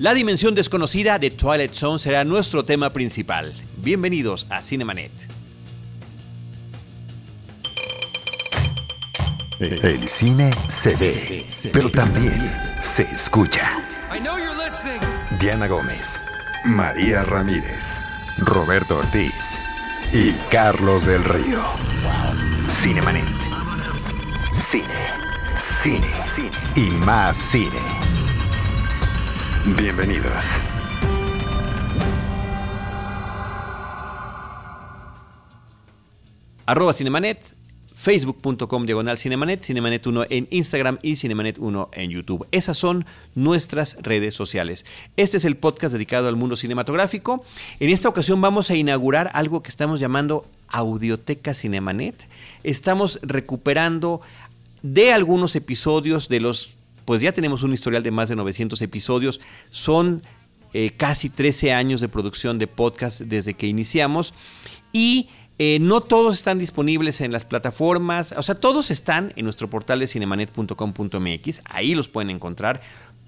La dimensión desconocida de Twilight Zone será nuestro tema principal. Bienvenidos a Cinemanet. El cine se ve, pero también se escucha. Diana Gómez, María Ramírez, Roberto Ortiz y Carlos del Río. Cinemanet. Cine, cine, cine y más cine. Bienvenidos. Arroba Cinemanet, facebook.com diagonal Cinemanet, Cinemanet 1 en Instagram y Cinemanet 1 en YouTube. Esas son nuestras redes sociales. Este es el podcast dedicado al mundo cinematográfico. En esta ocasión vamos a inaugurar algo que estamos llamando Audioteca Cinemanet. Estamos recuperando de algunos episodios de los, pues ya tenemos un historial de más de 900 episodios. Son eh, casi 13 años de producción de podcast desde que iniciamos y eh, no todos están disponibles en las plataformas, o sea, todos están en nuestro portal de cinemanet.com.mx, ahí los pueden encontrar,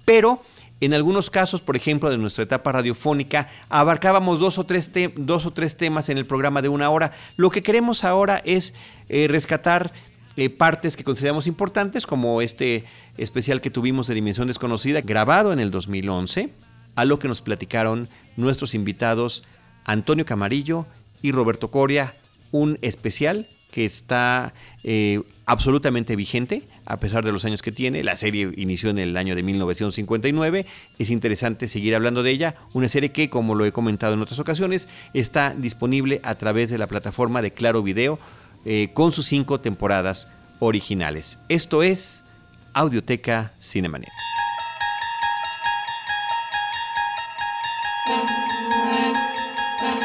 pero en algunos casos, por ejemplo, de nuestra etapa radiofónica, abarcábamos dos o tres, dos o tres temas en el programa de una hora. Lo que queremos ahora es eh, rescatar eh, partes que consideramos importantes, como este especial que tuvimos de Dimensión Desconocida, grabado en el 2011, a lo que nos platicaron nuestros invitados Antonio Camarillo y Roberto Coria, un especial que está eh, absolutamente vigente a pesar de los años que tiene. La serie inició en el año de 1959. Es interesante seguir hablando de ella. Una serie que, como lo he comentado en otras ocasiones, está disponible a través de la plataforma de Claro Video eh, con sus cinco temporadas originales. Esto es Audioteca Cinemanet.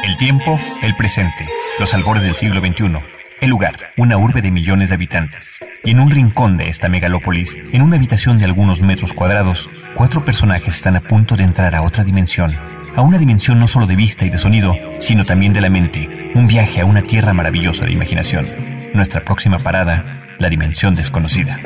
El tiempo, el presente, los albores del siglo XXI. El lugar, una urbe de millones de habitantes. Y en un rincón de esta megalópolis, en una habitación de algunos metros cuadrados, cuatro personajes están a punto de entrar a otra dimensión. A una dimensión no solo de vista y de sonido, sino también de la mente. Un viaje a una tierra maravillosa de imaginación. Nuestra próxima parada, la dimensión desconocida.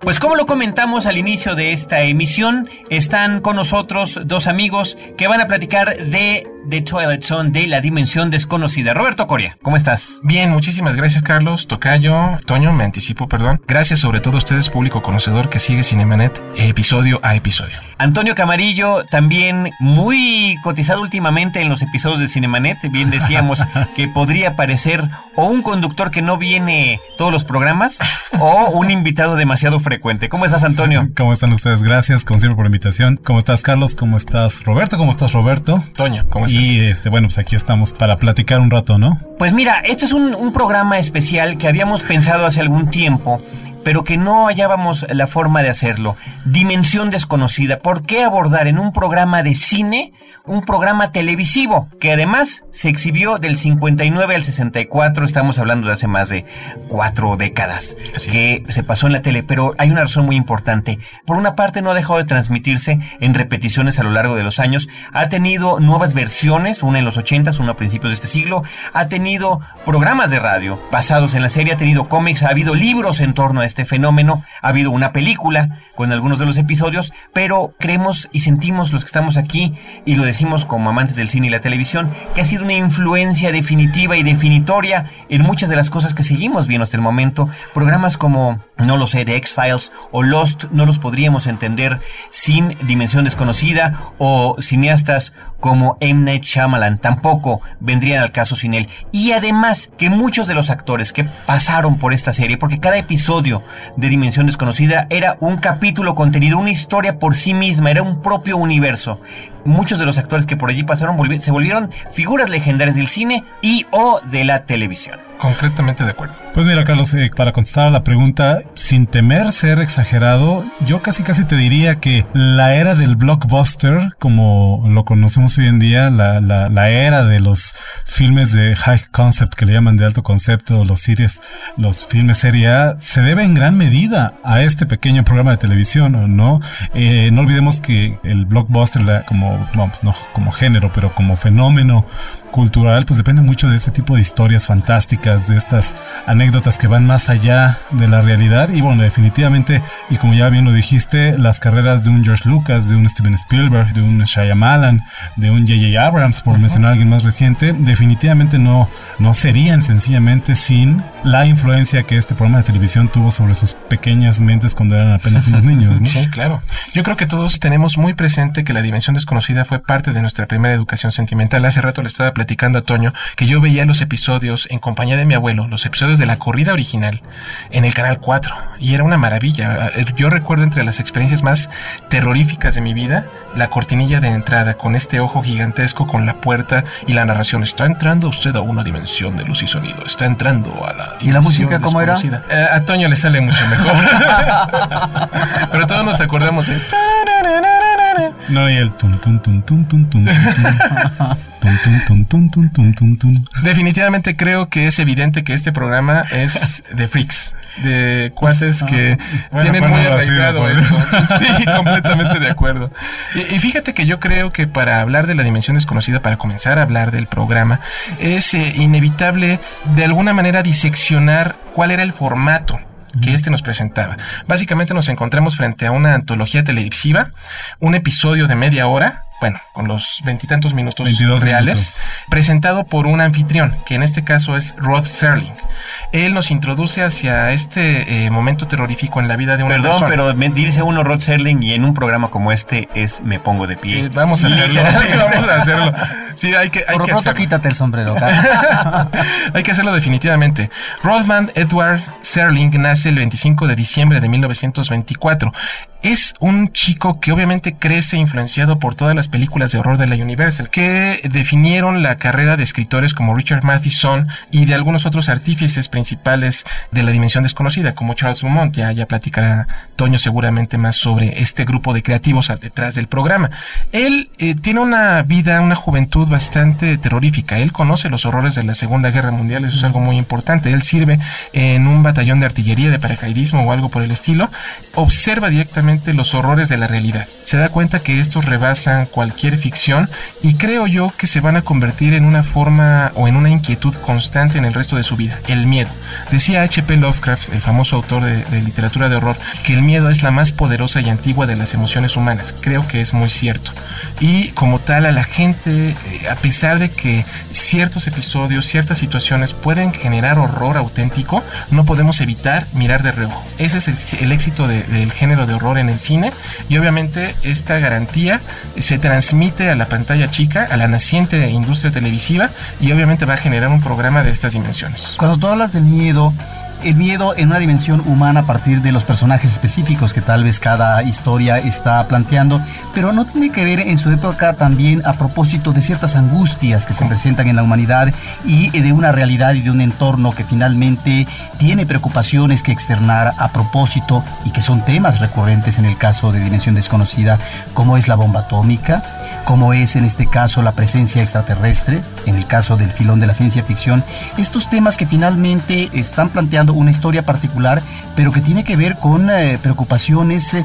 Pues como lo comentamos al inicio de esta emisión, están con nosotros dos amigos que van a platicar de The Twilight Zone de la dimensión desconocida. Roberto Coria, ¿cómo estás? Bien, muchísimas gracias Carlos, Tocayo, Toño, me anticipo, perdón. Gracias sobre todo a ustedes, público conocedor que sigue Cinemanet episodio a episodio. Antonio Camarillo, también muy cotizado últimamente en los episodios de Cinemanet. Bien decíamos que podría parecer o un conductor que no viene todos los programas o un invitado demasiado frecuente. ¿Cómo estás, Antonio? ¿Cómo están ustedes? Gracias, como siempre, por la invitación. ¿Cómo estás, Carlos? ¿Cómo estás, Roberto? ¿Cómo estás, Roberto? Toño, ¿cómo estás? Y este, bueno, pues aquí estamos para platicar un rato, ¿no? Pues mira, este es un, un programa especial que habíamos pensado hace algún tiempo pero que no hallábamos la forma de hacerlo. Dimensión desconocida. ¿Por qué abordar en un programa de cine un programa televisivo que además se exhibió del 59 al 64, estamos hablando de hace más de cuatro décadas, que se pasó en la tele, pero hay una razón muy importante. Por una parte no ha dejado de transmitirse en repeticiones a lo largo de los años, ha tenido nuevas versiones, una en los 80, una a principios de este siglo, ha tenido programas de radio basados en la serie, ha tenido cómics, ha habido libros en torno a este fenómeno, ha habido una película con algunos de los episodios, pero creemos y sentimos los que estamos aquí y lo decimos como amantes del cine y la televisión, que ha sido una influencia definitiva y definitoria en muchas de las cosas que seguimos viendo hasta el momento. Programas como, no lo sé, The X-Files o Lost no los podríamos entender sin Dimensión Desconocida o cineastas como M. Night Shyamalan tampoco vendrían al caso sin él. Y además que muchos de los actores que pasaron por esta serie, porque cada episodio de Dimensión Desconocida era un capítulo contenido, una historia por sí misma, era un propio universo. Muchos de los actores que por allí pasaron se volvieron figuras legendarias del cine y o de la televisión. Concretamente de acuerdo. Pues mira, Carlos, eh, para contestar a la pregunta, sin temer ser exagerado, yo casi casi te diría que la era del blockbuster, como lo conocemos hoy en día, la, la, la era de los filmes de high concept que le llaman de alto concepto, los series, los filmes serie A, se debe en gran medida a este pequeño programa de televisión, ¿no? Eh, no olvidemos que el blockbuster, como, vamos, no como género, pero como fenómeno cultural, pues depende mucho de ese tipo de historias fantásticas de estas anécdotas que van más allá de la realidad. Y bueno, definitivamente, y como ya bien lo dijiste, las carreras de un George Lucas, de un Steven Spielberg, de un Shyamalan, de un J.J. Abrams, por mencionar a alguien más reciente, definitivamente no, no serían sencillamente sin la influencia que este programa de televisión tuvo sobre sus pequeñas mentes cuando eran apenas unos niños. Sí, claro. Yo creo que todos tenemos muy presente que la dimensión desconocida fue parte de nuestra primera educación sentimental. Hace rato le estaba platicando a Toño que yo veía los episodios en compañía de mi abuelo, los episodios de la corrida original en el canal 4 y era una maravilla. Yo recuerdo entre las experiencias más terroríficas de mi vida la cortinilla de entrada con este ojo gigantesco con la puerta y la narración. Está entrando usted a una dimensión de luz y sonido. Está entrando a la ¿Y la música cómo era? Eh, a Toño le sale mucho mejor. Pero todos nos acordamos de... No, y el tum tum tum tum tum tum Definitivamente creo que es evidente que este programa es de freaks, de cuates que tienen muy arraigado eso. Sí, completamente de acuerdo. Y, fíjate que yo creo que para hablar de la dimensión desconocida, para comenzar a hablar del programa, es inevitable de alguna manera diseccionar cuál era el formato que este nos presentaba. Básicamente nos encontramos frente a una antología televisiva, un episodio de media hora, bueno, con los veintitantos minutos reales, presentado por un anfitrión, que en este caso es Rod Serling. Él nos introduce hacia este eh, momento terrorífico en la vida de una Perdón, pero dice uno Rod Serling y en un programa como este es me pongo de pie. Eh, vamos a hacerlo, sí, vamos a hacerlo. Sí, hay que, hay por que hacerlo. quítate el sombrero. hay que hacerlo definitivamente. Rodman Edward Serling nace el 25 de diciembre de 1924 es un chico que obviamente crece influenciado por todas las películas de horror de la Universal, que definieron la carrera de escritores como Richard Matheson y de algunos otros artífices principales de la dimensión desconocida, como Charles Beaumont. Ya, ya platicará Toño seguramente más sobre este grupo de creativos detrás del programa. Él eh, tiene una vida, una juventud bastante terrorífica. Él conoce los horrores de la Segunda Guerra Mundial, eso es algo muy importante. Él sirve en un batallón de artillería, de paracaidismo o algo por el estilo. Observa directamente los horrores de la realidad. Se da cuenta que estos rebasan cualquier ficción y creo yo que se van a convertir en una forma o en una inquietud constante en el resto de su vida, el miedo. Decía H.P. Lovecraft, el famoso autor de, literatura de horror, que el miedo es la más poderosa y antigua de las emociones humanas. Creo que es muy cierto. Y como tal, a la gente, eh, a pesar de que ciertos episodios, ciertas situaciones pueden generar horror auténtico, no podemos evitar mirar de reojo. Ese es el, éxito del género de horror en el cine y obviamente esta garantía se transmite a la pantalla chica, a la naciente industria televisiva y obviamente va a generar un programa de estas dimensiones. Cuando tú hablas del miedo, el miedo en una dimensión humana a partir de los personajes específicos que tal vez cada historia está planteando, pero no tiene que ver en su época también a propósito de ciertas angustias que se presentan en la humanidad y de una realidad y de un entorno que finalmente tiene preocupaciones que externar a propósito y que son temas recurrentes en el caso de Dimensión Desconocida, como es la bomba atómica, como es en este caso la presencia extraterrestre, en el caso del filón de la ciencia ficción, estos temas que finalmente están planteando una historia particular, pero que tiene que ver con eh, preocupaciones eh,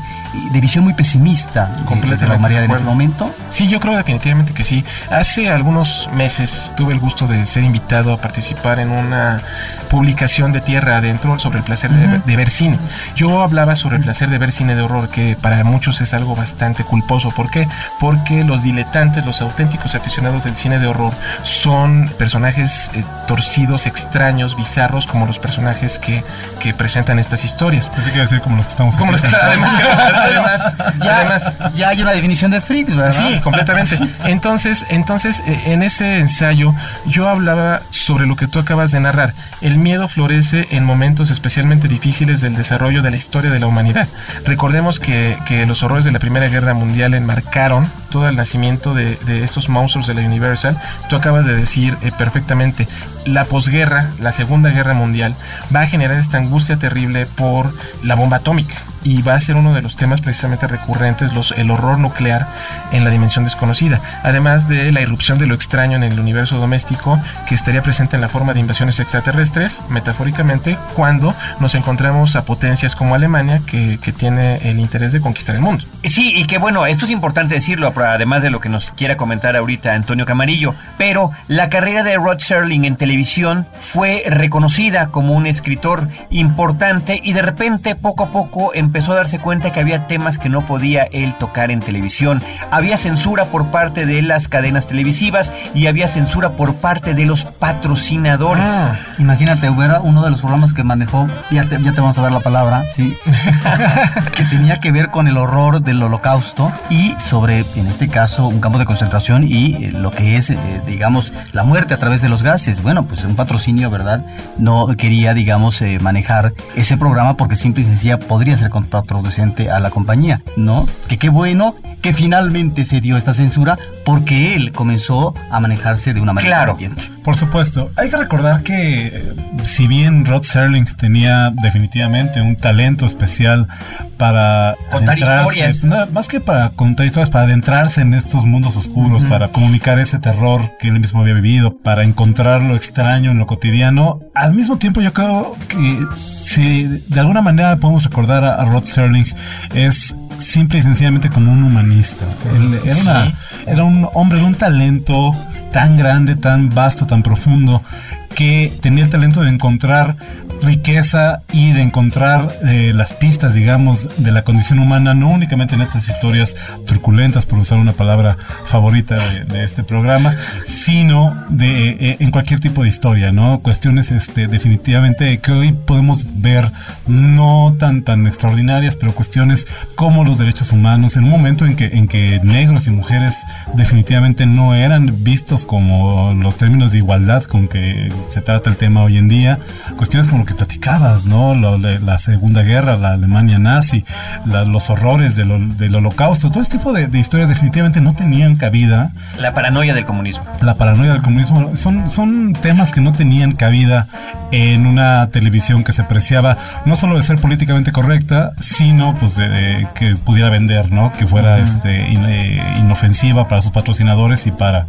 de visión muy pesimista de, la humanidad en ese momento. Sí, yo creo definitivamente que sí. Hace algunos meses tuve el gusto de ser invitado a participar en una publicación de Tierra Adentro sobre el placer de, ver cine. Yo hablaba sobre el placer de ver cine de horror, que para muchos es algo bastante culposo. ¿Por qué? Porque los diletantes, los auténticos aficionados del cine de horror, son personajes eh, torcidos, extraños, bizarros, como los personajes que, que presentan estas historias. Así que decir como los que estamos como los que, además, además, ya, además, ya hay una definición de freaks, ¿verdad? Sí, completamente. Entonces, entonces, eh, en ese ensayo, yo hablaba sobre lo que tú acabas de narrar. El miedo florece en momentos especialmente difíciles del desarrollo de la historia de la humanidad. Recordemos que, que los horrores de la Primera Guerra Mundial enmarcaron todo el nacimiento de, de estos monstruos de la Universal. Tú acabas de decir eh, perfectamente, la posguerra, la Segunda Guerra Mundial, va a generar esta angustia terrible por la bomba atómica y va a ser uno de los temas precisamente recurrentes, los, el horror nuclear en la dimensión desconocida, además de la irrupción de lo extraño en el universo doméstico que estaría presente en la forma de invasiones extraterrestres, metafóricamente, cuando nos encontramos a potencias como Alemania que, que tiene el interés de conquistar el mundo. Sí, y que bueno, esto es importante decirlo, además de lo que nos quiera comentar ahorita Antonio Camarillo, pero la carrera de Rod Serling en televisión fue reconocida como un escritor importante y de repente poco a poco empezó a darse cuenta que había temas que no podía él tocar en televisión. Había censura por parte de las cadenas televisivas y había censura por parte de los patrocinadores. Ah, imagínate, hubiera uno de los programas que manejó, ya te, ya te vamos a dar la palabra, sí, que tenía que ver con el horror del holocausto y sobre, en este caso, un campo de concentración y eh, lo que es, eh, digamos, la muerte a través de los gases. Bueno, pues un patrocinio, ¿verdad? No quería, digamos, eh, manejar ese programa porque simple y sencilla podría ser contraproducente a la compañía, ¿no? Que qué bueno que finalmente se dio esta censura porque él comenzó a manejarse de una manera claro. Por supuesto, hay que recordar que si bien Rod Serling tenía definitivamente un talento especial para contar historias, más que para contar historias, para adentrarse en estos mundos oscuros, para comunicar ese terror que él mismo había vivido, para encontrar lo extraño en lo cotidiano. Al mismo tiempo, yo creo que si de alguna manera podemos recordar a, Rod Serling es simple y sencillamente como un humanista. Él era, era un hombre de un talento tan grande, tan vasto, tan profundo, que tenía el talento de encontrar riqueza y de encontrar eh, las pistas, digamos, de la condición humana, no únicamente en estas historias truculentas, por usar una palabra favorita de, este programa, sino de, eh, en cualquier tipo de historia, ¿no? Cuestiones este, definitivamente que hoy podemos ver no tan, tan extraordinarias, pero cuestiones como los derechos humanos, en un momento en que, en que negros y mujeres definitivamente no eran vistos como los términos de igualdad con que se trata el tema hoy en día, cuestiones como que platicabas, ¿no? la Segunda Guerra, la Alemania nazi, los horrores del, del, holocausto, todo este tipo de, historias definitivamente no tenían cabida. La paranoia del comunismo. La paranoia del comunismo son, son temas que no tenían cabida en una televisión que se preciaba no solo de ser políticamente correcta, sino pues de, que pudiera vender, ¿no? Que fuera este, eh, inofensiva para sus patrocinadores y para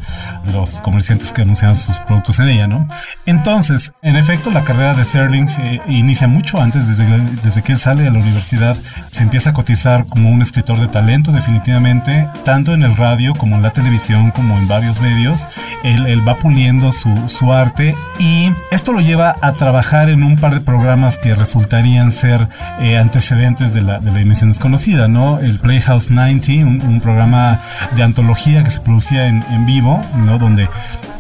los comerciantes que anunciaban sus productos en ella, ¿no? Entonces, en efecto, la carrera de Serling eh, inicia mucho antes, desde, desde que él sale de la universidad, se empieza a cotizar como un escritor de talento definitivamente, tanto en el radio como en la televisión, como en varios medios. Él, va puliendo su, su arte y esto lo lleva a trabajar en un par de programas que resultarían ser eh, antecedentes de la, de la dimensión desconocida, ¿no? El Playhouse 90, un, un programa de antología que se producía en, en vivo, ¿no? Donde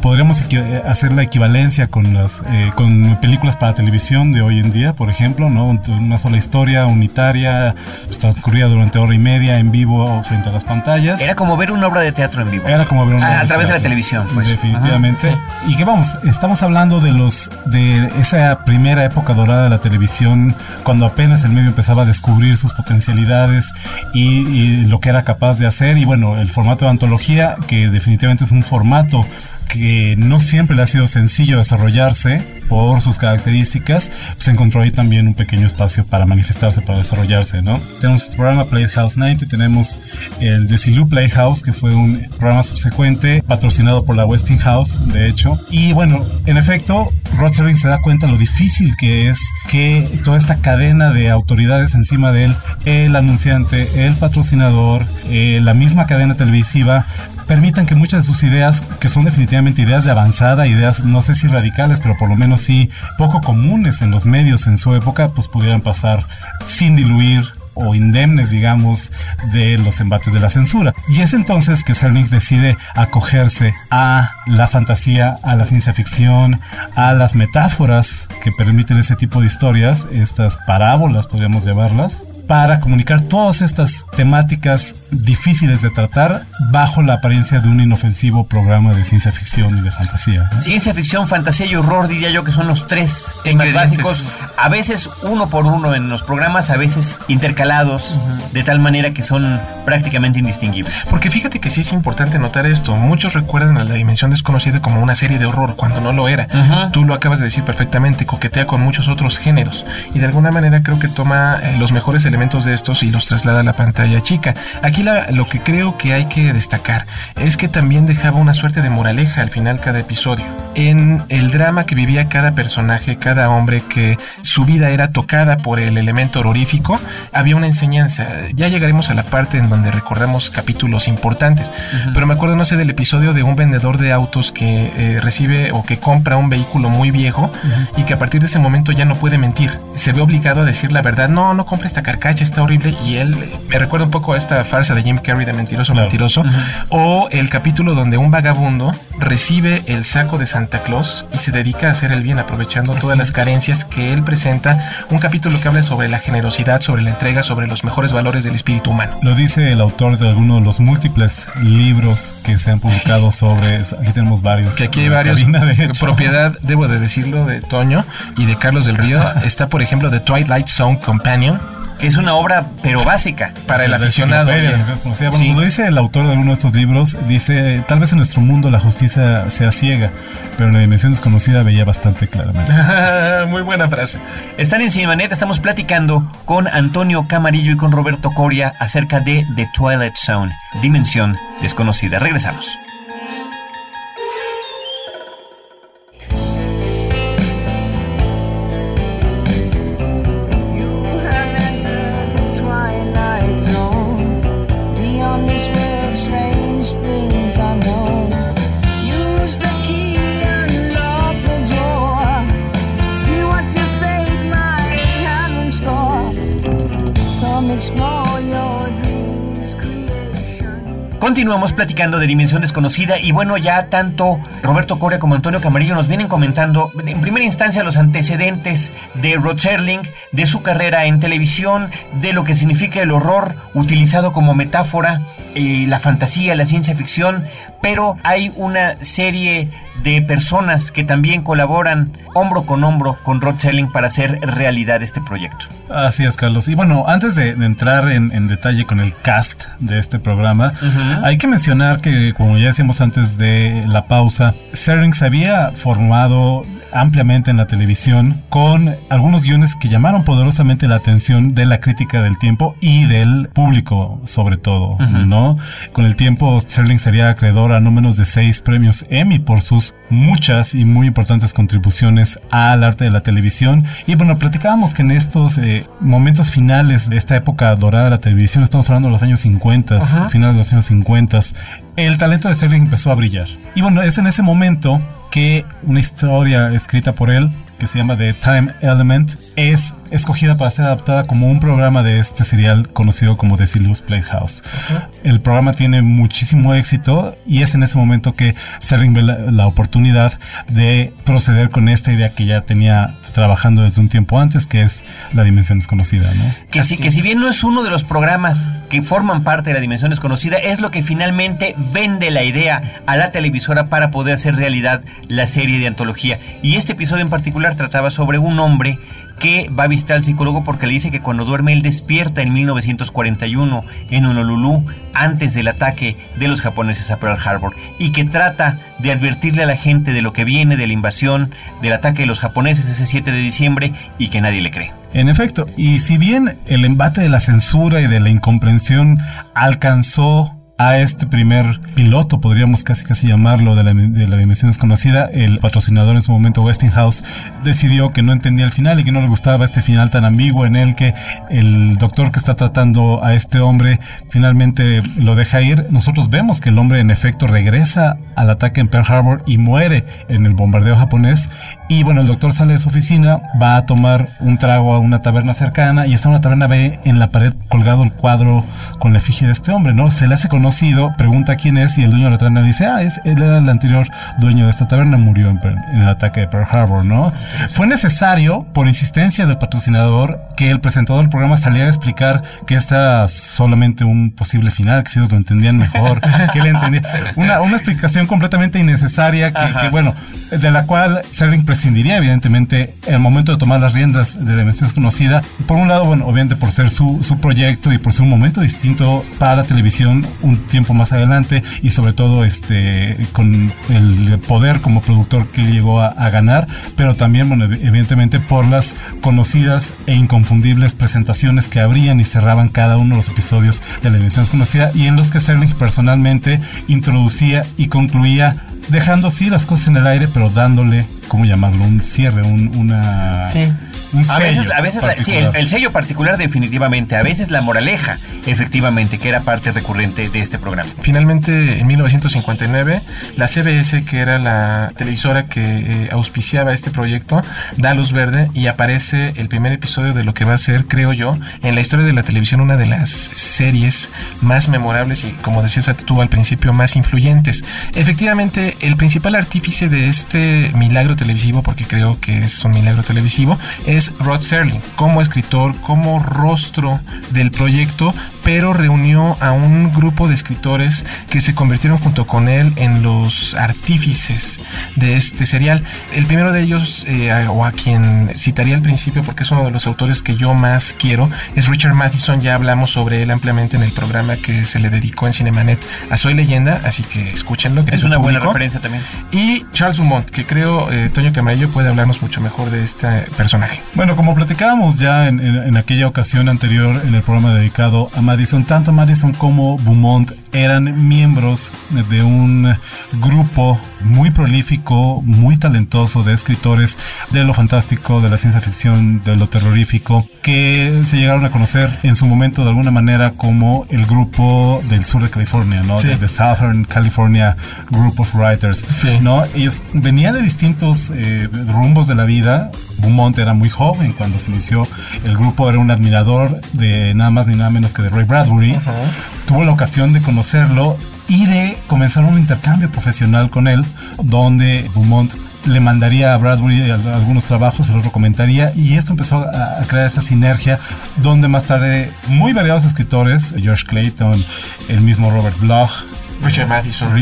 podríamos eh, hacer la equivalencia con las eh, con películas para televisión de hoy en día, por ejemplo, ¿no? Una sola historia unitaria, pues, transcurrida durante hora y media en vivo frente a las pantallas. Era como ver una obra de teatro en vivo. Era como ver una ah, obra a través de la televisión, pues. Definitivamente. Y que vamos, estamos hablando de los de esa primera época dorada de la televisión, cuando apenas el medio empezaba a descubrir sus potencialidades y, y lo que era capaz de hacer. Y bueno, el formato de antología, que definitivamente es un formato que no siempre le ha sido sencillo desarrollarse por sus características, se encontró ahí también un pequeño espacio para manifestarse, para desarrollarse, ¿no? Tenemos este programa Playhouse 90, tenemos el Desilu Playhouse, que fue un programa subsecuente patrocinado por la Westinghouse, de hecho. Y bueno, en efecto, Rod Serling se da cuenta lo difícil que es que toda esta cadena de autoridades encima de él, el anunciante, el patrocinador, eh, la misma cadena televisiva, permitan que muchas de sus ideas, que son definitivamente ideas de avanzada, ideas no sé si radicales, pero por lo menos sí poco comunes en los medios en su época, pues pudieran pasar sin diluir o indemnes, digamos, de los embates de la censura. Y es entonces que Serling decide acogerse a la fantasía, a la ciencia ficción, a las metáforas que permiten ese tipo de historias, estas parábolas podríamos llamarlas, para comunicar todas estas temáticas difíciles de tratar bajo la apariencia de un inofensivo programa de ciencia ficción y de fantasía. Ciencia ficción, fantasía y horror diría yo que son los tres temas básicos, a veces uno por uno en los programas, a veces intercalados, de tal manera que son prácticamente indistinguibles. Porque fíjate que sí es importante notar esto, muchos recuerdan a la dimensión desconocida como una serie de horror cuando no lo era. Tú lo acabas de decir perfectamente, coquetea con muchos otros géneros y de alguna manera creo que toma eh, los mejores elementos elementos de estos y los traslada a la pantalla chica. Aquí lo que creo que hay que destacar es que también dejaba una suerte de moraleja al final cada episodio. En el drama que vivía cada personaje, cada hombre que su vida era tocada por el elemento horrorífico, había una enseñanza. Ya llegaremos a la parte en donde recordamos capítulos importantes, pero me acuerdo, no sé, del episodio de un vendedor de autos que eh, recibe o que compra un vehículo muy viejo y que a partir de ese momento ya no puede mentir. Se ve obligado a decir la verdad. No, no compre esta carcacha, está horrible. Y él me recuerda un poco a esta farsa de Jim Carrey de mentiroso, mentiroso. O el capítulo donde un vagabundo recibe el saco de Santa Claus y se dedica a hacer el bien aprovechando todas las carencias que él presenta. Un capítulo que habla sobre la generosidad, sobre la entrega, sobre los mejores valores del espíritu humano. Lo dice el autor de alguno de los múltiples libros que se han publicado sobre Aquí tenemos varios. Que aquí hay varios. propiedad, debo de decirlo, de Toño y de Carlos del Río. Está, por ejemplo, The Twilight Zone Companion que es una obra, pero básica. Para el aficionado. lo dice el autor de uno de estos libros, dice, tal vez en nuestro mundo la justicia sea ciega, pero en la dimensión desconocida veía bastante claramente. Muy buena frase. Están en Cinemanet, estamos platicando con Antonio Camarillo y con Roberto Coria acerca de The Twilight Zone, Dimensión Desconocida. Regresamos. Continuamos platicando de Dimensión Desconocida y bueno, ya tanto Roberto Coria como Antonio Camarillo nos vienen comentando en primera instancia los antecedentes de Rod Serling, de su carrera en televisión, de lo que significa el horror utilizado como metáfora, eh, la fantasía, la ciencia ficción, pero hay una serie de personas que también colaboran hombro con hombro con Rod Selling para hacer realidad este proyecto. Así es, Carlos. Y bueno, antes de, entrar en, detalle con el cast de este programa, hay que mencionar que, como ya decíamos antes de la pausa, Serling se había formado ampliamente en la televisión con algunos guiones que llamaron poderosamente la atención de la crítica del tiempo y del público sobre todo, ¿no? Con el tiempo Sterling sería acreedor a no menos de seis premios Emmy por sus muchas y muy importantes contribuciones al arte de la televisión. Y bueno, platicábamos que en estos eh, momentos finales de esta época dorada de la televisión, estamos hablando de los años 50, finales de los años 50, el talento de Sterling empezó a brillar. Y bueno, es en ese momento que una historia escrita por él que se llama The Time Element es escogida para ser adaptada como un programa de este serial conocido como The Silius Playhouse. El programa tiene muchísimo éxito y es en ese momento que Sterling ve la, oportunidad de proceder con esta idea que ya tenía trabajando desde un tiempo antes, que es la dimensión desconocida, ¿no? Que, sí, que si bien no es uno de los programas que forman parte de la dimensión desconocida, es lo que finalmente vende la idea a la televisora para poder hacer realidad la serie de antología. Y este episodio en particular trataba sobre un hombre que va a visitar al psicólogo porque le dice que cuando duerme él despierta en 1941 en Honolulu antes del ataque de los japoneses a Pearl Harbor y que trata de advertirle a la gente de lo que viene de la invasión, del ataque de los japoneses ese 7 de diciembre y que nadie le cree. En efecto, y si bien el embate de la censura y de la incomprensión alcanzó a este primer piloto, podríamos casi casi llamarlo, de la, de la, dimensión desconocida, el patrocinador en su momento, Westinghouse, decidió que no entendía el final y que no le gustaba este final tan ambiguo en el que el doctor que está tratando a este hombre finalmente lo deja ir. Nosotros vemos que el hombre en efecto regresa al ataque en Pearl Harbor y muere en el bombardeo japonés. Y bueno, el doctor sale de su oficina, va a tomar un trago a una taberna cercana y está en una taberna, ve en la pared colgado el cuadro con la efigie de este hombre, ¿no? Se le hace conocido pregunta quién es y el dueño de la taberna dice, ah, es, él era el anterior dueño de esta taberna, murió en, el ataque de Pearl Harbor, ¿no? Fue necesario, por insistencia del patrocinador, que el presentador del programa saliera a explicar que era solamente un posible final, que si ellos lo entendían mejor, que él entendía. Una, una explicación completamente innecesaria que, bueno, de la cual Serling prescindiría, evidentemente, en el momento de tomar las riendas de Dimensión Desconocida. Por un lado, bueno, obviamente por ser su, su proyecto y por ser un momento distinto para la televisión, un tiempo más adelante y sobre todo este con el poder como productor que llegó a, ganar, pero también, evidentemente por las conocidas e inconfundibles presentaciones que abrían y cerraban cada uno de los episodios de la emisión conocida y en los que Serling personalmente introducía y concluía dejando sí las cosas en el aire, pero dándole, ¿cómo llamarlo? Un cierre, un, una... Sí a veces, a veces sí, el, sello particular definitivamente, a veces la moraleja, efectivamente, que era parte recurrente de este programa. Finalmente, en 1959, la CBS, que era la televisora que eh, auspiciaba este proyecto, da luz verde y aparece el primer episodio de lo que va a ser, creo yo, en la historia de la televisión, una de las series más memorables y, como decías tú al principio, más influyentes. Efectivamente, el principal artífice de este milagro televisivo, porque creo que es un milagro televisivo, es Rod Serling como escritor, como rostro del proyecto, pero reunió a un grupo de escritores que se convirtieron junto con él en los artífices de este serial. El primero de ellos, eh, o a quien citaría al principio porque es uno de los autores que yo más quiero, es Richard Matheson. Ya hablamos sobre él ampliamente en el programa que se le dedicó en Cinemanet a Soy Leyenda, así que escúchenlo. es una buena referencia también. Y Charles Dumont, que creo eh, Toño Camarillo puede hablarnos mucho mejor de este personaje. Bueno, como platicábamos ya en, en aquella ocasión anterior en el programa dedicado a Madison, tanto Madison como Beaumont eran miembros de un grupo muy prolífico, muy talentoso de escritores de lo fantástico, de la ciencia ficción, de lo terrorífico, que se llegaron a conocer en su momento de alguna manera como el grupo del sur de California, ¿no? The, Southern California Group of Writers, ¿no? Ellos venían de distintos eh, rumbos de la vida. Beaumont era muy joven cuando se inició el grupo, era un admirador de nada más ni nada menos que de Ray Bradbury. Tuvo la ocasión de conocerlo y de comenzar un intercambio profesional con él, donde Beaumont le mandaría a Bradbury algunos trabajos, se los recomendaría y esto empezó a, crear esa sinergia donde más tarde muy variados escritores, George Clayton, el mismo Robert Bloch, Richard Madison,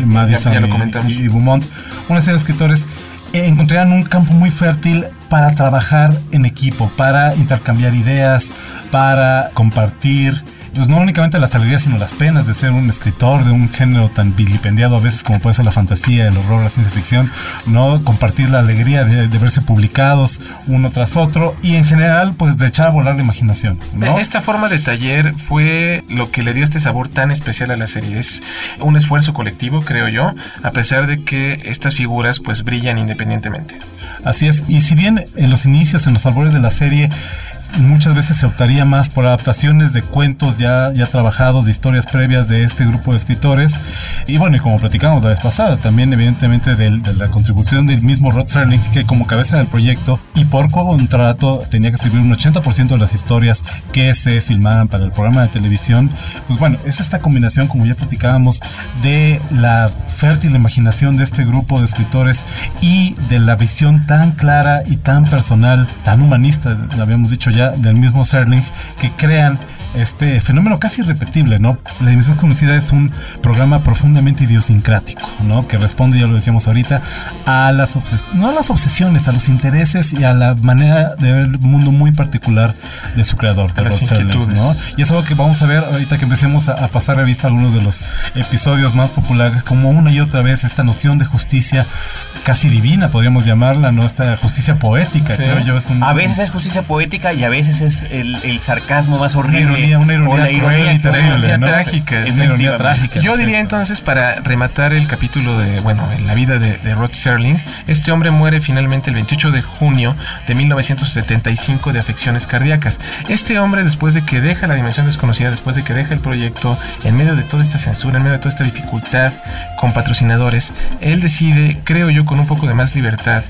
y, Beaumont, una serie de escritores encontrarían un campo muy fértil para trabajar en equipo, para intercambiar ideas, para compartir pues no únicamente las alegrías, sino las penas de ser un escritor de un género tan vilipendiado a veces como puede ser la fantasía, el horror, la ciencia ficción, ¿no? Compartir la alegría de, verse publicados uno tras otro y en general, pues de echar a volar la imaginación, ¿no? Esta forma de taller fue lo que le dio este sabor tan especial a la serie. Es un esfuerzo colectivo, creo yo, a pesar de que estas figuras pues brillan independientemente. Así es, y si bien en los inicios, en los albores de la serie, muchas veces se optaría más por adaptaciones de cuentos ya, ya trabajados, de historias previas de este grupo de escritores. Y bueno, y como platicamos la vez pasada, también evidentemente de, la contribución del mismo Rod Serling, que como cabeza del proyecto y por contrato tenía que escribir un 80% de las historias que se filmaran para el programa de televisión. Pues bueno, es esta combinación, como ya platicábamos, de la fértil imaginación de este grupo de escritores y de la visión tan clara y tan personal, tan humanista, lo habíamos dicho ya del mismo Serling que crean este fenómeno casi irrepetible, ¿no? La Dimensión Conocida es un programa profundamente idiosincrático, ¿no? Que responde, ya lo decíamos ahorita, a las obsesiones, no a las obsesiones, a los intereses y a la manera de ver el mundo muy particular de su creador, de las inquietudes. ¿no? Y es algo que vamos a ver ahorita que empecemos a, a pasar revista algunos de los episodios más populares, como una y otra vez esta noción de justicia casi divina, podríamos llamarla, ¿no? Esta justicia poética, creo yo. Es a veces es justicia poética y a veces es el, el sarcasmo más horrible una ironía, trágica. Es una ironía trágica. Yo diría entonces, para rematar el capítulo de, bueno, en la vida de, de Rod Serling, este hombre muere finalmente el 28 de junio de 1975 de afecciones cardíacas. Este hombre, después de que deja la dimensión desconocida, después de que deja el proyecto, en medio de toda esta censura, en medio de toda esta dificultad con patrocinadores, él decide, creo yo, con un poco de más libertad,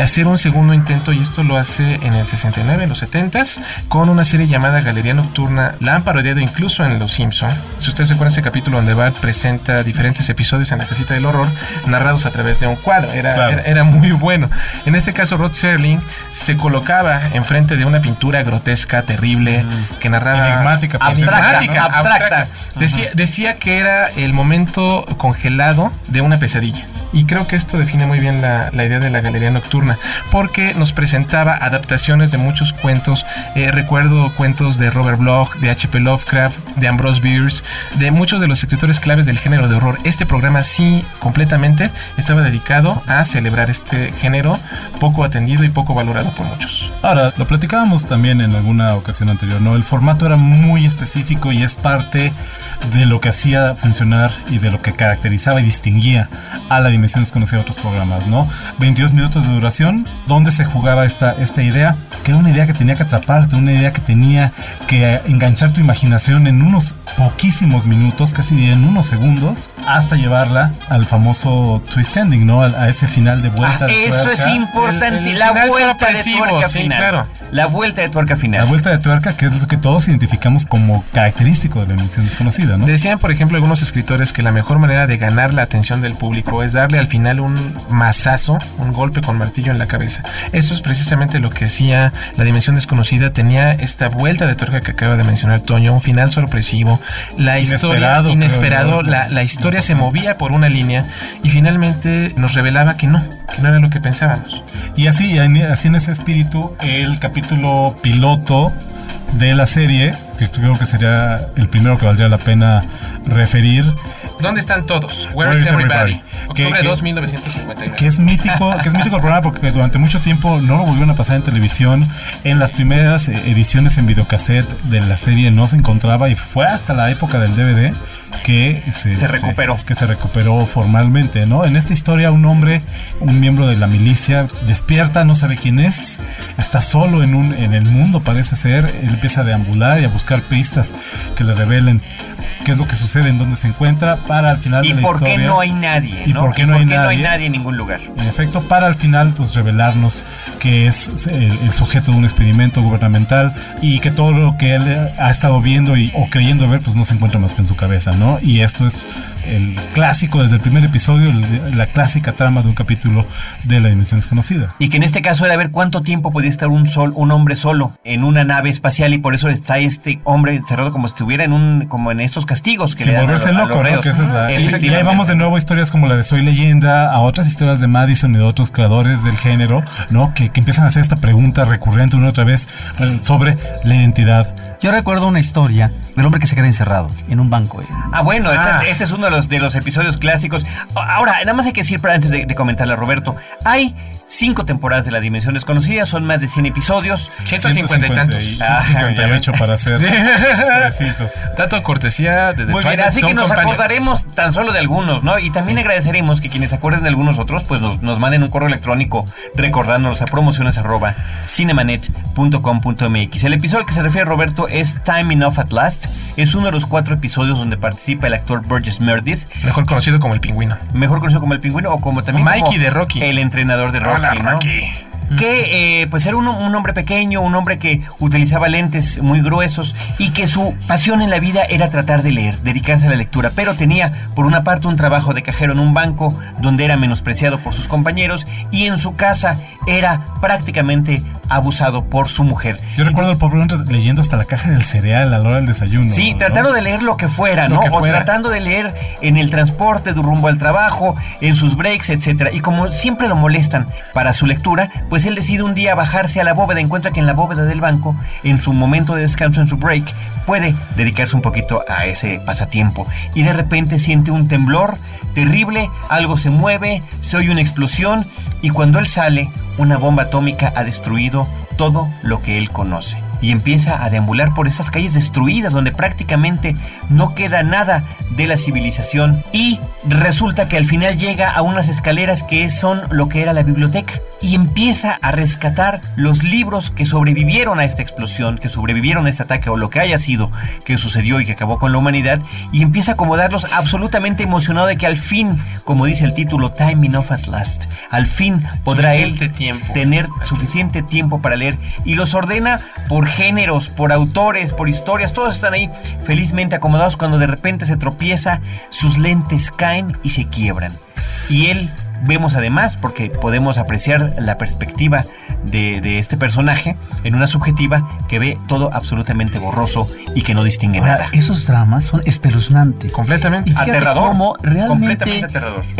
hacer un segundo intento, y esto lo hace en el 69, en los 70s, con una serie llamada Galería Nocturna la han parodiado incluso en Los Simpson. Si ustedes se acuerdan ese capítulo donde Bart presenta diferentes episodios en la casita del horror narrados a través de un cuadro, era, era, muy bueno. En este caso, Rod Serling se colocaba enfrente de una pintura grotesca, terrible, que narraba. Enigmática, abstracta, abstracta. Decía, decía que era el momento congelado de una pesadilla. Y creo que esto define muy bien la, idea de la galería nocturna, porque nos presentaba adaptaciones de muchos cuentos. Eh, recuerdo cuentos de Robert Bloch, de H.P. Lovecraft, de Ambrose Bierce, de muchos de los escritores claves del género de horror. Este programa sí completamente estaba dedicado a celebrar este género poco atendido y poco valorado por muchos. Ahora, lo platicábamos también en alguna ocasión anterior, ¿no? El formato era muy específico y es parte de lo que hacía funcionar y de lo que caracterizaba y distinguía a la dimensión desconocida de otros programas, ¿no? 22 minutos de duración, donde se jugaba esta, esta idea, que era una idea que tenía que atraparte, una idea que tenía que enganchar tu imaginación en unos poquísimos minutos, casi en unos segundos, hasta llevarla al famoso twist ending, ¿no? A, ese final de vuelta. Ah, eso es importante, la vuelta de tuerca final. La vuelta de tuerca final. La vuelta de tuerca, que es lo que todos identificamos como característico de la dimensión desconocida, ¿no? Decían, por ejemplo, algunos escritores que la mejor manera de ganar la atención del público es darle al final un mazazo, un golpe con martillo en la cabeza. Esto es precisamente lo que hacía la dimensión desconocida. Tenía esta vuelta de tuerca que acaba de mencionar Toño, un final sorpresivo, la historia inesperado, la, la historia se movía por una línea y finalmente nos revelaba que no, que no era lo que pensábamos. Y así, así en ese espíritu, el capítulo piloto de la serie, que creo que sería el primero que valdría la pena referir. ¿Dónde están todos? Where, is everybody? Octubre que, 2, 1959. Que es mítico, que es mítico el programa porque durante mucho tiempo no lo volvieron a pasar en televisión. En las primeras ediciones en videocassette de la serie no se encontraba y fue hasta la época del DVD que se, se recuperó. que se recuperó formalmente, ¿no? En esta historia un hombre, un miembro de la milicia, despierta, no sabe quién es, está solo en un en el mundo parece ser, él empieza a deambular y a buscar pistas que le revelen qué es lo que sucede, en dónde se encuentra, para al final de la por qué no hay nadie? ¿Y por qué, no, hay nadie? no hay nadie en ningún lugar? En efecto, para al final pues revelarnos que es el, sujeto de un experimento gubernamental y que todo lo que él ha estado viendo y, o creyendo ver pues no se encuentra más que en su cabeza, ¿no? Y esto es el clásico desde el primer episodio, la clásica trama de un capítulo de la dimensión desconocida. Y que en este caso era ver cuánto tiempo podía estar un sol, un hombre solo en una nave espacial y por eso está este hombre encerrado como si estuviera en un, como en estos castigos que Sin volverse loco, ¿no? Que es la, y ahí vamos de nuevo a historias como la de Soy Leyenda, a otras historias de Madison y de otros creadores del género, ¿no? Que, que empiezan a hacer esta pregunta recurrente una y otra vez eh, sobre la identidad yo recuerdo una historia del hombre que se queda encerrado en un banco. Ah, bueno, Este, es, este, es, uno de los, de los episodios clásicos. Ahora, nada más hay que decir, antes de, de comentarle a Roberto, hay cinco temporadas de La Dimensión Desconocida, son más de 100 episodios. 150 y tantos. 158 para ser precisos. Tanto cortesía de Muy bien, así que nos acordaremos tan solo de algunos, ¿no? Y también agradeceremos que quienes se acuerden de algunos otros, pues nos, nos manden un correo electrónico recordándonos a promociones arroba cinemanet.com.mx. El episodio al que se refiere Roberto es Time Enough at Last. Es uno de los cuatro episodios donde participa el actor Burgess Meredith. Mejor conocido como el pingüino. Mejor conocido como el pingüino o como también Mikey de Rocky. El entrenador de Rocky, ¿no? Que eh, pues era un, hombre pequeño, un hombre que utilizaba lentes muy gruesos y que su pasión en la vida era tratar de leer, dedicarse a la lectura, pero tenía por una parte un trabajo de cajero en un banco donde era menospreciado por sus compañeros y en su casa era prácticamente abusado por su mujer. Yo recuerdo al pobre hombre leyendo hasta la caja del cereal a la hora del desayuno. Sí, tratando de leer lo que fuera, ¿no? o tratando de leer en el transporte de rumbo al trabajo, en sus breaks, etcétera. Y como siempre lo molestan para su lectura, pues él decide un día bajarse a la bóveda, encuentra que en la bóveda del banco, en su momento de descanso, en su break, puede dedicarse un poquito a ese pasatiempo. Y de repente siente un temblor terrible, algo se mueve, se oye una explosión y cuando él sale, una bomba atómica ha destruido todo lo que él conoce y empieza a deambular por esas calles destruidas donde prácticamente no queda nada de la civilización. Y resulta que al final llega a unas escaleras que son lo que era la biblioteca y empieza a rescatar los libros que sobrevivieron a esta explosión, que sobrevivieron a este ataque o lo que haya sido que sucedió y que acabó con la humanidad y empieza a acomodarlos absolutamente emocionado de que al fin, como dice el título, Time Enough at Last, al fin podrá él tener suficiente tiempo para leer y los ordena por géneros, por autores, por historias, todos están ahí felizmente acomodados cuando de repente se tropieza, sus lentes caen y se quiebran. Y él Vemos además, porque podemos apreciar la perspectiva de, este personaje en una subjetiva que ve todo absolutamente borroso y que no distingue nada. Esos dramas son espeluznantes. Completamente. Y aterrador. Cómo realmente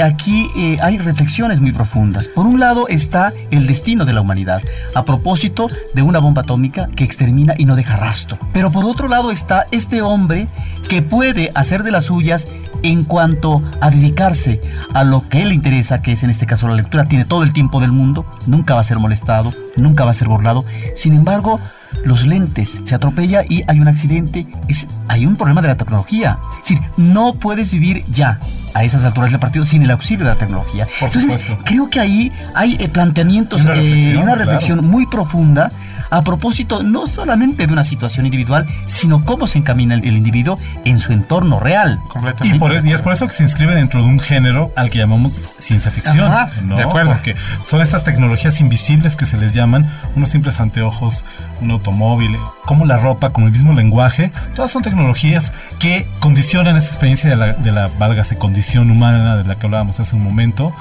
aquí eh, hay reflexiones muy profundas. Por un lado está el destino de la humanidad, a propósito de una bomba atómica que extermina y no deja rastro. Pero por otro lado está este hombre que puede hacer de las suyas en cuanto a dedicarse a lo que él le interesa, que es en este caso la lectura, tiene todo el tiempo del mundo, nunca va a ser molestado, nunca va a ser burlado. Sin embargo, los lentes, se atropella y hay un accidente, es, hay un problema de la tecnología. Es decir, no puedes vivir ya a esas alturas del partido sin el auxilio de la tecnología. Entonces, creo que ahí hay eh, planteamientos, una eh, reflexión, muy profunda a propósito no solamente de una situación individual, sino cómo se encamina el, individuo en su entorno real. Y, por es por eso que se inscribe dentro de un género al que llamamos ciencia ficción. De acuerdo. Porque son estas tecnologías invisibles que se les llaman, unos simples anteojos, un automóvil, como la ropa, como el mismo lenguaje, todas son tecnologías que condicionan esta experiencia de la, de la válgase condición humana de la que hablábamos hace un momento,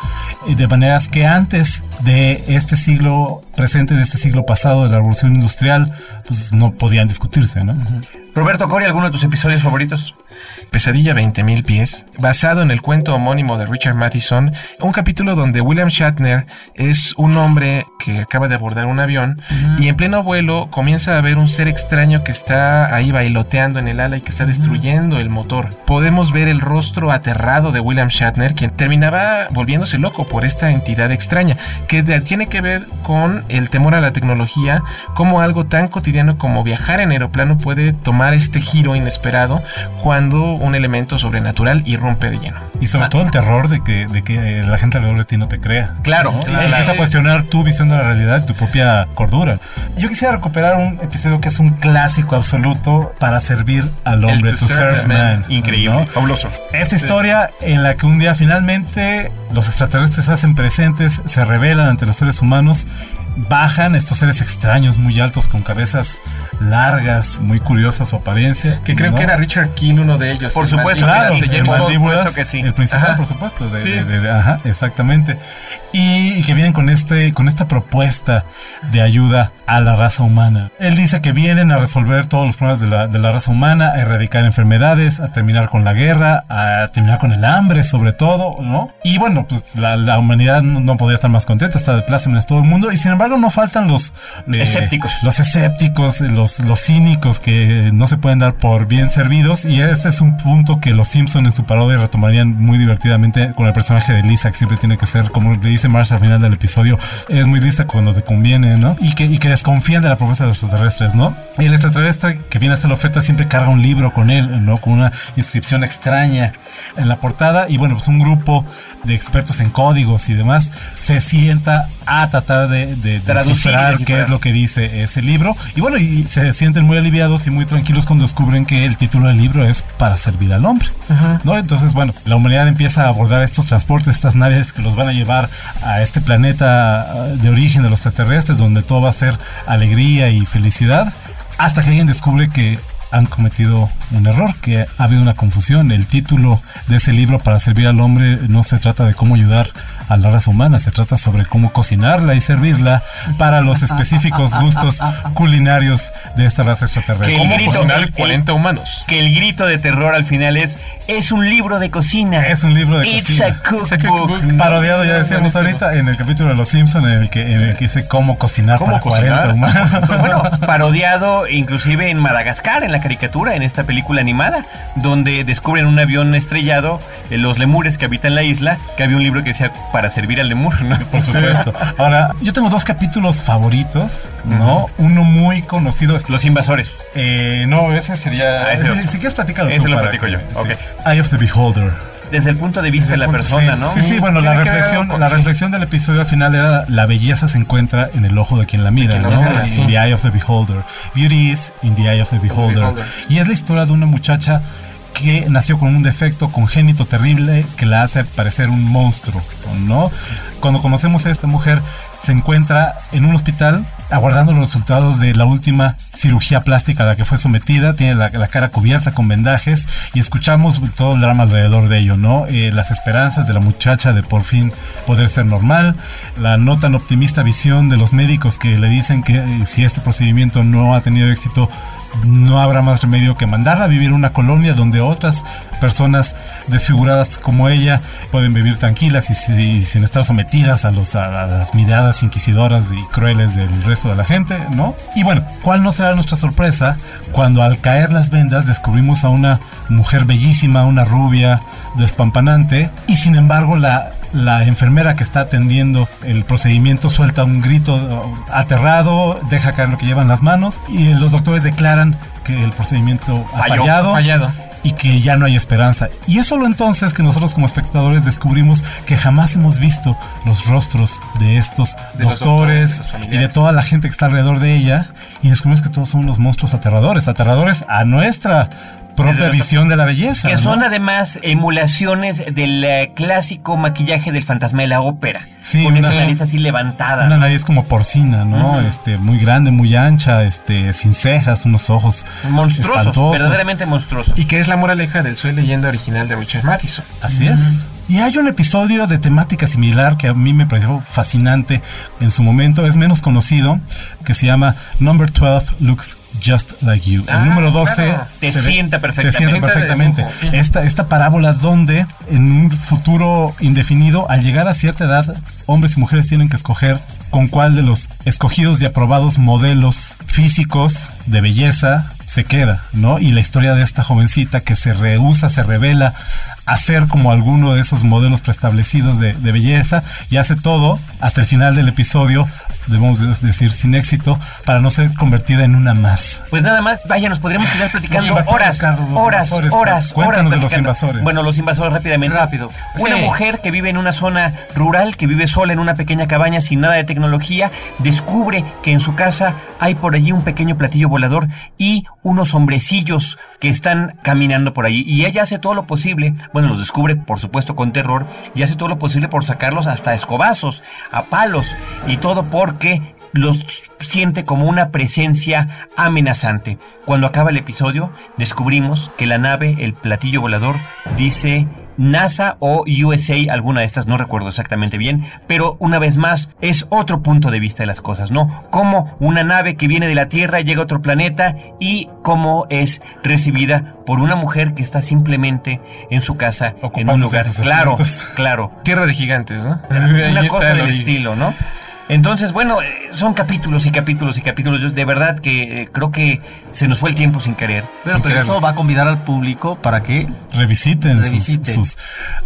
de maneras que antes de este siglo presente, de este siglo pasado, de la revolución industrial, pues no podían discutirse, ¿no? Roberto Cori, ¿alguno de tus episodios favoritos? Pesadilla 20.000 pies, basado en el cuento homónimo de Richard Matheson, un capítulo donde William Shatner es un hombre que acaba de abordar un avión y en pleno vuelo comienza a ver un ser extraño que está ahí bailoteando en el ala y que está destruyendo el motor. Podemos ver el rostro aterrado de William Shatner, quien terminaba volviéndose loco por esta entidad extraña, que tiene que ver con el temor a la tecnología, como algo tan cotidiano como viajar en aeroplano puede tomar este giro inesperado cuando un elemento sobrenatural irrumpe de lleno. Y sobre todo el terror de que, de que la gente alrededor de ti no te crea. Claro. Empieza a cuestionar tu visión de la realidad, tu propia cordura. Yo quisiera recuperar un episodio que es un clásico absoluto para servir al hombre, To, Serve, Man. Increíble, fabuloso. Esta historia en la que un día finalmente los extraterrestres se hacen presentes, se revelan ante los seres humanos bajan estos seres extraños muy altos con cabezas largas, muy curiosas su apariencia. Que creo que era Richard King uno de ellos. Por supuesto, claro, el, que sí. El principal, por supuesto. ajá, exactamente. Y, que vienen con, este, con esta propuesta de ayuda a la raza humana. Él dice que vienen a resolver todos los problemas de la, de la raza humana, a erradicar enfermedades, a terminar con la guerra, a terminar con el hambre sobre todo, ¿no? Y bueno, pues la, la humanidad no, podía estar más contenta, está de plácemes todo el mundo y sin embargo no faltan los eh, escépticos. Los escépticos, los, los cínicos que no se pueden dar por bien servidos. Y este es un punto que los Simpsons en su parodia retomarían muy divertidamente con el personaje de Lisa, que siempre tiene que ser, como le dice Marsh al final del episodio, es muy lista cuando te conviene, ¿no? Y que, y que desconfían de la promesa de los extraterrestres, ¿no? Y el extraterrestre que viene a hacer la oferta siempre carga un libro con él, ¿no? Con una inscripción extraña en la portada. Y bueno, pues un grupo de expertos en códigos y demás se sienta a tratar de, de, de qué es lo que dice ese libro. Y bueno, y se sienten muy aliviados y muy tranquilos cuando descubren que el título del libro es Para servir al hombre. ¿no? Entonces, bueno, la humanidad empieza a abordar estos transportes, estas naves que los van a llevar a este planeta ah, de origen de los extraterrestres, donde todo va a ser alegría y felicidad. Hasta que alguien descubre que han cometido un error, que ha habido una confusión. El título de ese libro para servir al hombre no se trata de cómo ayudar a la raza humana, se trata sobre cómo cocinarla y servirla para los específicos gustos culinarios de esta raza extraterrestre. ¿Cómo cocinar 40 humanos? Que el grito de terror al final es es un libro de cocina. Es un libro de It's cocina. A cookbook. Parodiado, ya decíamos ahorita, en el capítulo de Los Simpsons, en el que, en el que dice cómo cocinar para 40 humanos. Bueno, parodiado inclusive en Madagascar, en la caricatura, en esta película animada, donde descubren un avión estrellado, eh, los lemures que habitan la isla, que había un libro que decía para servir al lemur, ¿no? Por supuesto. Ahora, yo tengo dos capítulos favoritos, ¿no? Uno muy conocido es... Los invasores. Eh, no, ese sería... Ah, si, quieres platicarlo Ese lo platico yo, ok. Eye of the Beholder desde el punto de vista de la persona, ¿no? Sí, sí, bueno, la reflexión, la reflexión del episodio al final era la belleza se encuentra en el ojo de quien la mira, ¿no? In the eye of the beholder. Beauty is in the eye of the beholder. Y es la historia de una muchacha que nació con un defecto congénito terrible que la hace parecer un monstruo, ¿no? Cuando conocemos a esta mujer, se encuentra en un hospital aguardando los resultados de la última cirugía plástica a la que fue sometida, tiene la, cara cubierta con vendajes y escuchamos todo el drama alrededor de ello, ¿no? Eh, las esperanzas de la muchacha de por fin poder ser normal, la no tan optimista visión de los médicos que le dicen que eh, si este procedimiento no ha tenido éxito, no habrá más remedio que mandarla a vivir en una colonia donde otras personas desfiguradas como ella pueden vivir tranquilas y, sin estar sometidas a, los, a, las miradas inquisidoras y crueles del resto de la gente, ¿no? Y bueno, ¿cuál no será nuestra sorpresa cuando al caer las vendas descubrimos a una mujer bellísima, una rubia, despampanante, y sin embargo la, la enfermera que está atendiendo el procedimiento suelta un grito aterrado, deja caer lo que llevan las manos y los doctores declaran que el procedimiento ha fallado, fallado, y que ya no hay esperanza. Y es solo entonces que nosotros como espectadores descubrimos que jamás hemos visto los rostros de estos doctores, y de toda la gente que está alrededor de ella y descubrimos que todos son unos monstruos aterradores, aterradores a nuestra propia visión de la belleza. Que son además emulaciones del eh, clásico maquillaje del fantasma de la ópera. Sí, con esa nariz así levantada. Una nariz como porcina, ¿no? Este, muy grande, muy ancha, este, sin cejas, unos ojos monstruosos, verdaderamente monstruosos. Y que es la moraleja del Soy leyenda original de Richard Matheson. Así es. Y hay un episodio de temática similar que a mí me pareció fascinante en su momento, es menos conocido, que se llama Number 12 Looks Just Like You. el ah, número 12 te, sienta perfectamente. Te sienta perfectamente. esta, esta parábola donde en un futuro indefinido, al llegar a cierta edad, hombres y mujeres tienen que escoger con cuál de los escogidos y aprobados modelos físicos de belleza se queda, ¿no? Y la historia de esta jovencita que se rehúsa, se revela hacer como alguno de esos modelos preestablecidos de, belleza y hace todo hasta el final del episodio debemos decir sin éxito para no ser convertida en una más. Pues nada más, vaya, nos podríamos quedar platicando horas, horas, horas, Cuéntanos de los invasores. Bueno, los invasores rápidamente. Rápido. Una mujer que vive en una zona rural, que vive sola en una pequeña cabaña sin nada de tecnología, descubre que en su casa hay por allí un pequeño platillo volador y unos hombrecillos que están caminando por allí. Y ella hace todo lo posible, bueno, los descubre por supuesto con terror, y hace todo lo posible por sacarlos hasta escobazos, a palos, y todo porque los siente como una presencia amenazante. Cuando acaba el episodio, descubrimos que la nave, el platillo volador, dice NASA o USA, alguna de estas, no recuerdo exactamente bien, pero una vez más es otro punto de vista de las cosas, ¿no? Como una nave que viene de la Tierra llega a otro planeta y cómo es recibida por una mujer que está simplemente en su casa, en un lugar. Claro, claro. Tierra de gigantes, ¿no? Una cosa del estilo, ¿no? Entonces, bueno, eh, son capítulos y capítulos y capítulos. Yo de verdad que eh, creo que se nos fue el tiempo sin querer. Pero, eso va a convidar al público para que revisiten, Sus,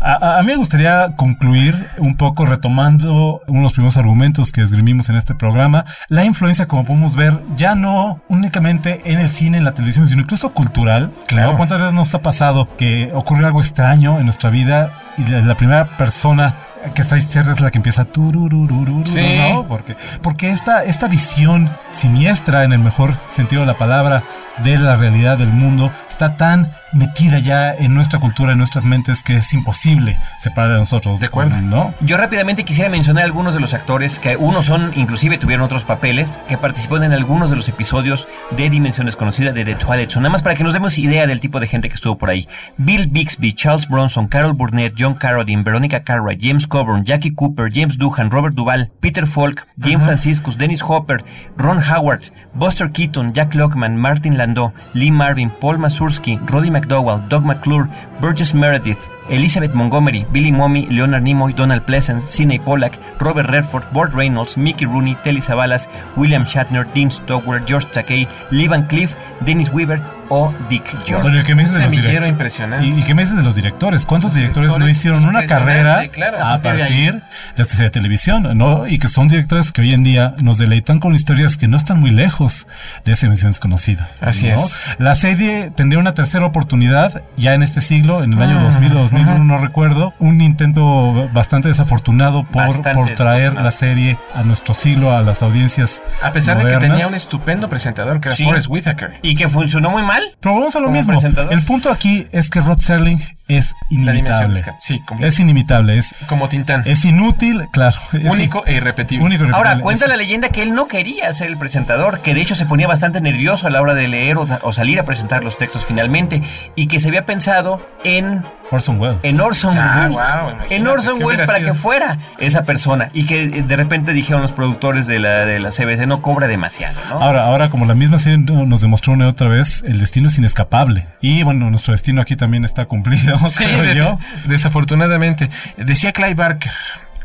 A, mí me gustaría concluir un poco retomando uno de los primeros argumentos que esgrimimos en este programa. La influencia, como podemos ver, ya no únicamente en el cine, en la televisión, sino incluso cultural. Claro. ¿Cuántas veces nos ha pasado que ocurre algo extraño en nuestra vida y la primera persona que esta izquierda es la que empieza tururururu, ¿no? Porque, porque esta, esta visión siniestra, en el mejor sentido de la palabra, de la realidad del mundo, está tan metida ya en nuestra cultura, en nuestras mentes, que es imposible separar a nosotros. De acuerdo. ¿no? Yo rápidamente quisiera mencionar algunos de los actores, que unos son, inclusive tuvieron otros papeles, que participaron en algunos de los episodios de Dimensión Desconocida de The Twilight Zone. Nada más para que nos demos idea del tipo de gente que estuvo por ahí. Bill Bixby, Charles Bronson, Carol Burnett, John Carradine, Veronica Cartwright, James Coburn, Jackie Cooper, James Doohan, Robert Duvall, Peter Falk, Jim Franciscus, Dennis Hopper, Ron Howard, Buster Keaton, Jack Lockman, Martin Landau, Lee Marvin, Paul Mazursky, Roddy McDowell, Doug McClure, Burgess Meredith, Elizabeth Montgomery, Billy Mommy, Leonard Nimoy, Donald Pleasant, Sidney Pollack, Robert Redford, Burt Reynolds, Mickey Rooney, Telly Savalas, William Shatner, Dean Stowers, George Takei, Lee Van Cliff, Dennis Weaver o Dick George. Bueno, ¿qué me dices de los impresionante. ¿Y, qué me dices de los directores? ¿Cuántos directores, no hicieron una carrera a partir de, la de televisión? ¿no? Y que son directores que hoy en día nos deleitan con historias que no están muy lejos de esa emisión desconocida. Así es. La serie tendría una tercera oportunidad ya en este siglo, en el año 2000 o 2001, no recuerdo. Un intento bastante desafortunado por, por traer la serie a nuestro siglo, a las audiencias. A pesar de que tenía un estupendo presentador que era Forrest Whitaker. Y que funcionó muy mal. Pero vamos a lo mismo. El punto aquí es que Rod Serling es inimitable. sí. Es inimitable, es, Como Tintán. es inútil, claro. es único e irrepetible. único Ahora, cuenta Es- la leyenda que él no quería ser el presentador, que de hecho se ponía bastante nervioso a la hora de leer o, o salir a presentar los textos finalmente, y que se había pensado en, Orson Welles. en Orson Ah, Welles. imagínate, en Orson ¿qué Welles para sido? que fuera esa persona. Y que eh, de repente dijeron los productores de la, de la CBC, no cobra demasiado, ¿no? Ahora, ahora, como la misma serie no- nos demostró una y otra vez, el destino es inescapable. Y bueno, nuestro destino aquí también está cumplido, Creo yo. desafortunadamente. Decía Clive Barker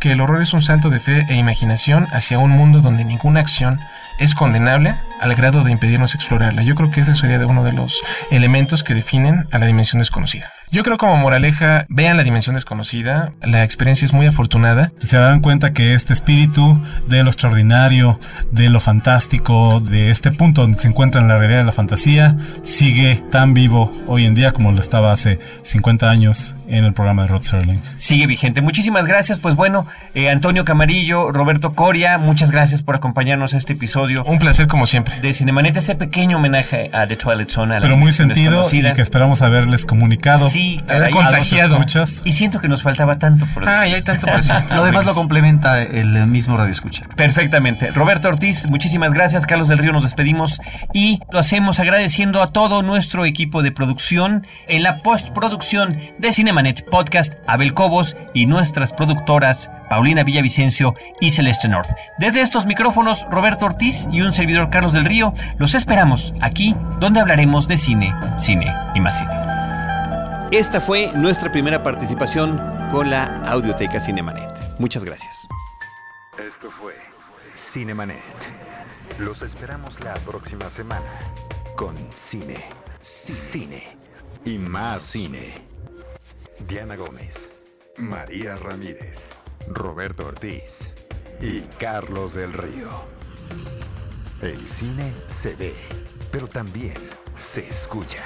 que el horror es un salto de fe e imaginación hacia un mundo donde ninguna acción es condenable al grado de impedirnos explorarla. Yo creo que ese sería de uno de los elementos que definen a la dimensión desconocida. Yo creo como moraleja, vean la dimensión desconocida, la experiencia es muy afortunada. Se dan cuenta que este espíritu de lo extraordinario, de lo fantástico, de este punto donde se encuentra en la realidad de la fantasía, sigue tan vivo hoy en día como lo estaba hace 50 años en el programa de Rod Serling. Sigue vigente. Muchísimas gracias. Pues bueno, eh, Antonio Camarillo, Roberto Coria, muchas gracias por acompañarnos a este episodio Un placer como siempre. de Cinemanet, este pequeño homenaje a The Twilight Zone. a la Pero muy sentido y que esperamos haberles comunicado. Sí, Caray, contagiado. Y siento que nos faltaba tanto por Ah, decir. y hay tanto por decir. Lo demás lo complementa el mismo radio escucha. Perfectamente. Roberto Ortiz, muchísimas gracias. Carlos del Río, nos despedimos y lo hacemos agradeciendo a todo nuestro equipo de producción en la postproducción de Cinemanet Podcast, Abel Cobos y nuestras productoras Paulina Villavicencio y Celeste North. Desde estos micrófonos, Roberto Ortiz y un servidor Carlos del Río, los esperamos aquí donde hablaremos de cine, cine y más cine. Esta fue nuestra primera participación con la Audioteca Cinemanet. Muchas gracias. Esto fue Cinemanet. Los esperamos la próxima semana con cine, cine y más cine. Diana Gómez, María Ramírez, Roberto Ortiz y Carlos del Río. El cine se ve, pero también se escucha.